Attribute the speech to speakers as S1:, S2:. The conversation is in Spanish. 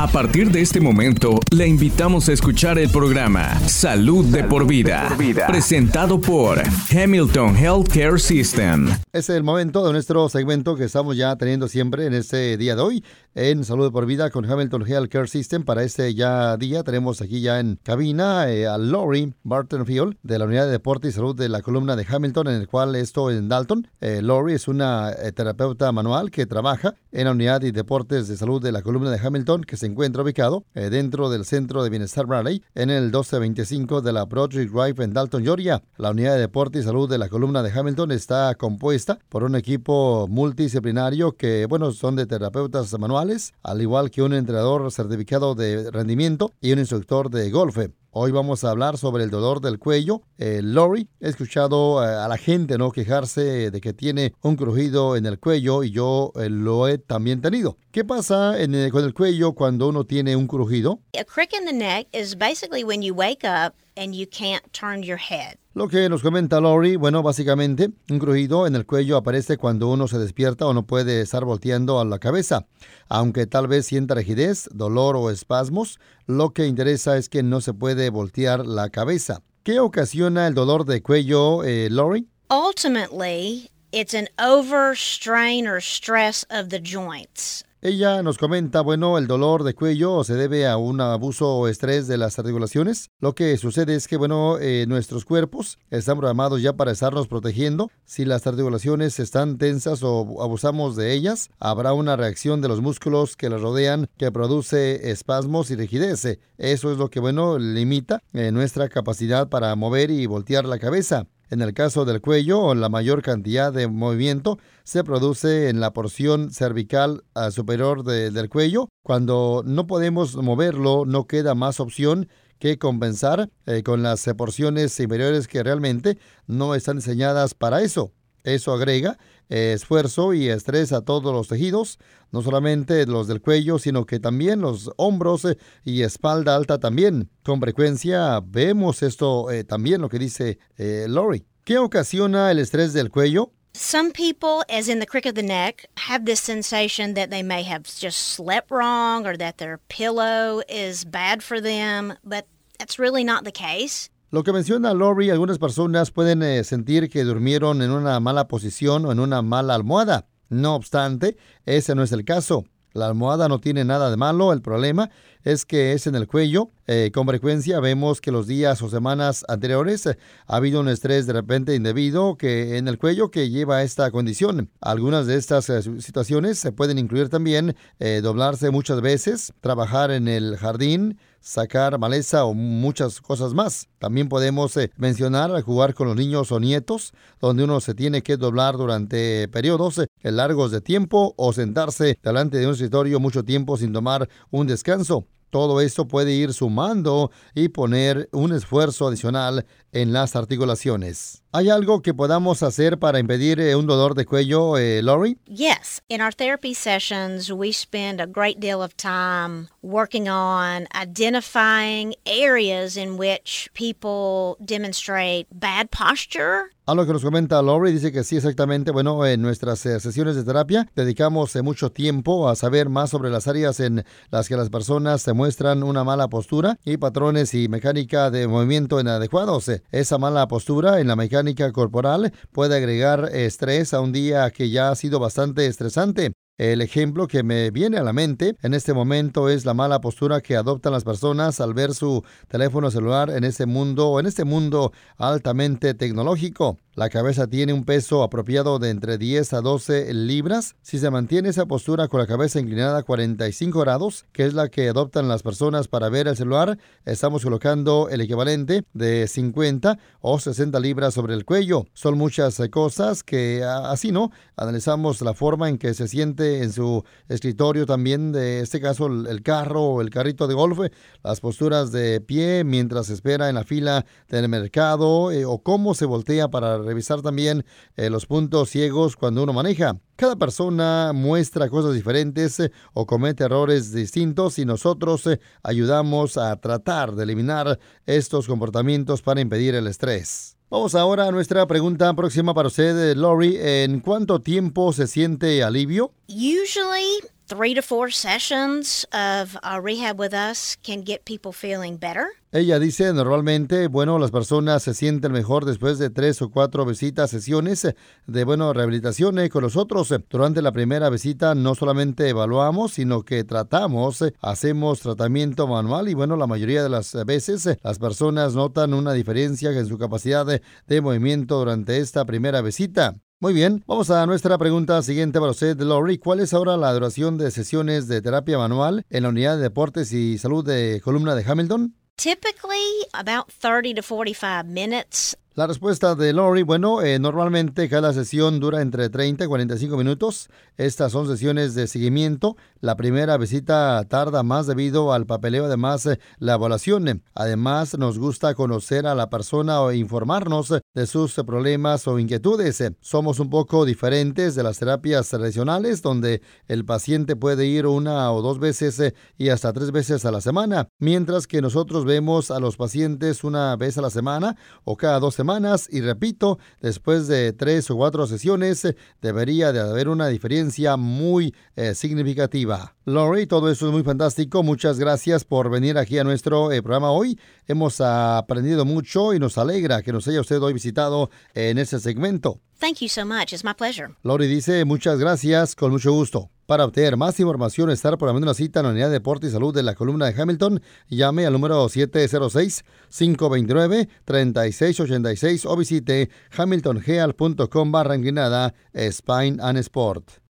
S1: A partir de este momento, le invitamos a escuchar el programa Salud, de, por vida, presentado por Hamilton Healthcare System.
S2: Es el momento de nuestro segmento que estamos ya teniendo siempre en este día de hoy en Salud de por Vida con Hamilton Healthcare System. Para este ya día tenemos aquí ya en cabina eh, a Lori Bartonfield de la Unidad de Deporte y Salud de la columna de Hamilton, en el cual esto en Dalton. Eh, Lori es una eh, terapeuta manual que trabaja en la Unidad de Deportes de Salud de la columna de Hamilton, que se encuentra ubicado eh, dentro del Centro de Bienestar Raleigh en el 1225 de la Broadway Drive en Dalton, Georgia. La unidad de deporte y salud de la columna de Hamilton está compuesta por un equipo multidisciplinario que, bueno, son de terapeutas manuales, al igual que un entrenador certificado de rendimiento y un instructor de golf. Hoy vamos a hablar sobre el dolor del cuello. Eh, Lori, he escuchado eh, a la gente no quejarse de que tiene un crujido en el cuello y yo eh, lo he también tenido. ¿Qué pasa en con el cuello cuando uno tiene un crujido?
S3: A crick in the neck is basically when you wake up and you can't turn your head.
S2: Lo que nos comenta Lori, bueno, básicamente, un crujido en el cuello aparece cuando uno se despierta o no puede estar volteando a la cabeza. Aunque tal vez sienta rigidez, dolor o espasmos, lo que interesa es que no se puede voltear la cabeza. ¿Qué ocasiona el dolor de cuello, eh, Lori?
S3: Ultimately, it's an overstrain or stress of the joints.
S2: Ella nos comenta, bueno, el dolor de cuello se debe a un abuso o estrés de las articulaciones. Lo que sucede es que, bueno, eh, nuestros cuerpos están programados ya para estarnos protegiendo. Si las articulaciones están tensas o abusamos de ellas, habrá una reacción de los músculos que las rodean que produce espasmos y rigidez. Eso es lo que, bueno, limita eh, nuestra capacidad para mover y voltear la cabeza. En el caso del cuello, la mayor cantidad de movimiento se produce en la porción cervical ah, superior del cuello. Cuando no podemos moverlo, no queda más opción que compensar eh, con las porciones inferiores que realmente no están diseñadas para eso. Eso agrega eh, esfuerzo y estrés a todos los tejidos, no solamente los del cuello, sino que también los hombros eh, y espalda alta también. Con frecuencia vemos esto eh, también, lo que dice Lori. ¿Qué ocasiona el estrés del cuello?
S3: Some people, as in the crick of the neck, have this sensation that they may have just slept wrong or that their pillow is bad for them, but that's really not the case.
S2: Lo que menciona Lori, algunas personas pueden eh, sentir que durmieron en una mala posición o en una mala almohada. No obstante, ese no es el caso. La almohada no tiene nada de malo, el problema es que es en el cuello. Eh, con frecuencia vemos que los días o semanas anteriores eh, ha habido un estrés de repente indebido que en el cuello que lleva a esta condición. Algunas de estas situaciones se pueden incluir también doblarse muchas veces, trabajar en el jardín, sacar maleza o muchas cosas más. También podemos eh, mencionar jugar con los niños o nietos, donde uno se tiene que doblar durante periodos eh, largos de tiempo o sentarse delante de un escritorio mucho tiempo sin tomar un descanso. Todo esto puede ir sumando y poner un esfuerzo adicional en las articulaciones. ¿Hay algo que podamos hacer para impedir eh, un dolor de cuello, eh, Lori?
S3: Yes. In our therapy sessions, we spend a great deal of time working on identifying areas in which people demonstrate bad posture
S2: a lo que nos comenta Lori, dice que sí, exactamente. Bueno, en nuestras eh, sesiones de terapia dedicamos eh, mucho tiempo a saber más sobre las áreas en las que las personas se muestran una mala postura y patrones y mecánica de movimiento inadecuados. Esa mala postura en la mecánica corporal puede agregar estrés a un día que ya ha sido bastante estresante. El ejemplo que me viene a la mente en este momento es la mala postura que adoptan las personas al ver su teléfono celular en este mundo, en este mundo altamente tecnológico. La cabeza tiene un peso apropiado de entre 10 a 12 libras. Si se mantiene esa postura con la cabeza inclinada a 45 grados, que es la que adoptan las personas para ver el celular, estamos colocando el equivalente de 50 o 60 libras sobre el cuello. Son muchas cosas que así no. Analizamos la forma en que se siente en su escritorio también, de este caso el carro o el carrito de golf, las posturas de pie mientras espera en la fila del mercado eh, o cómo se voltea para revisar también eh, los puntos ciegos cuando uno maneja. Cada persona muestra cosas diferentes eh, o comete errores distintos y nosotros eh, ayudamos a tratar de eliminar estos comportamientos para impedir el estrés. Vamos ahora a nuestra pregunta próxima para usted, Lori. ¿En cuánto tiempo se siente alivio?
S3: Usually three to four sessions of uh, rehab with us can get people feeling better.
S2: Ella dice, normalmente, bueno, las personas se sienten mejor después de tres o cuatro visitas, sesiones de, bueno, rehabilitación eh, con nosotros. Durante la primera visita no solamente evaluamos, sino que tratamos, hacemos tratamiento manual y, bueno, la mayoría de las veces las personas notan una diferencia en su capacidad de movimiento durante esta primera visita. Muy bien, vamos a nuestra pregunta siguiente para usted, Lori. ¿Cuál es ahora la duración de sesiones de terapia manual en la unidad de deportes y salud de columna de Hamilton?
S3: Typically about 30 to 45 minutes.
S2: La respuesta de Lori, bueno, eh, normalmente cada sesión dura entre 30 y 45 minutos. Estas son sesiones de seguimiento. La primera visita tarda más debido al papeleo, además eh, la evaluación. Además, nos gusta conocer a la persona o informarnos de sus problemas o inquietudes. Somos un poco diferentes de las terapias tradicionales, donde el paciente puede ir una o dos veces eh, y hasta tres veces a la semana, mientras que nosotros vemos a los pacientes una vez a la semana o cada dos semanas y repito, después de tres o cuatro sesiones debería de haber una diferencia muy eh, significativa. Lori, todo eso es muy fantástico. Muchas gracias por venir aquí a nuestro eh, programa hoy. Hemos aprendido mucho y nos alegra que nos haya usted hoy visitado en este segmento.
S3: Thank you so much. It's my pleasure.
S2: Lori dice muchas gracias, con mucho gusto. Para obtener más información, estar programando una cita en la unidad de deporte y salud de la columna de Hamilton, llame al número 706-529-3686 o visite hamiltongeal.com barra inclinada Spine and Sport.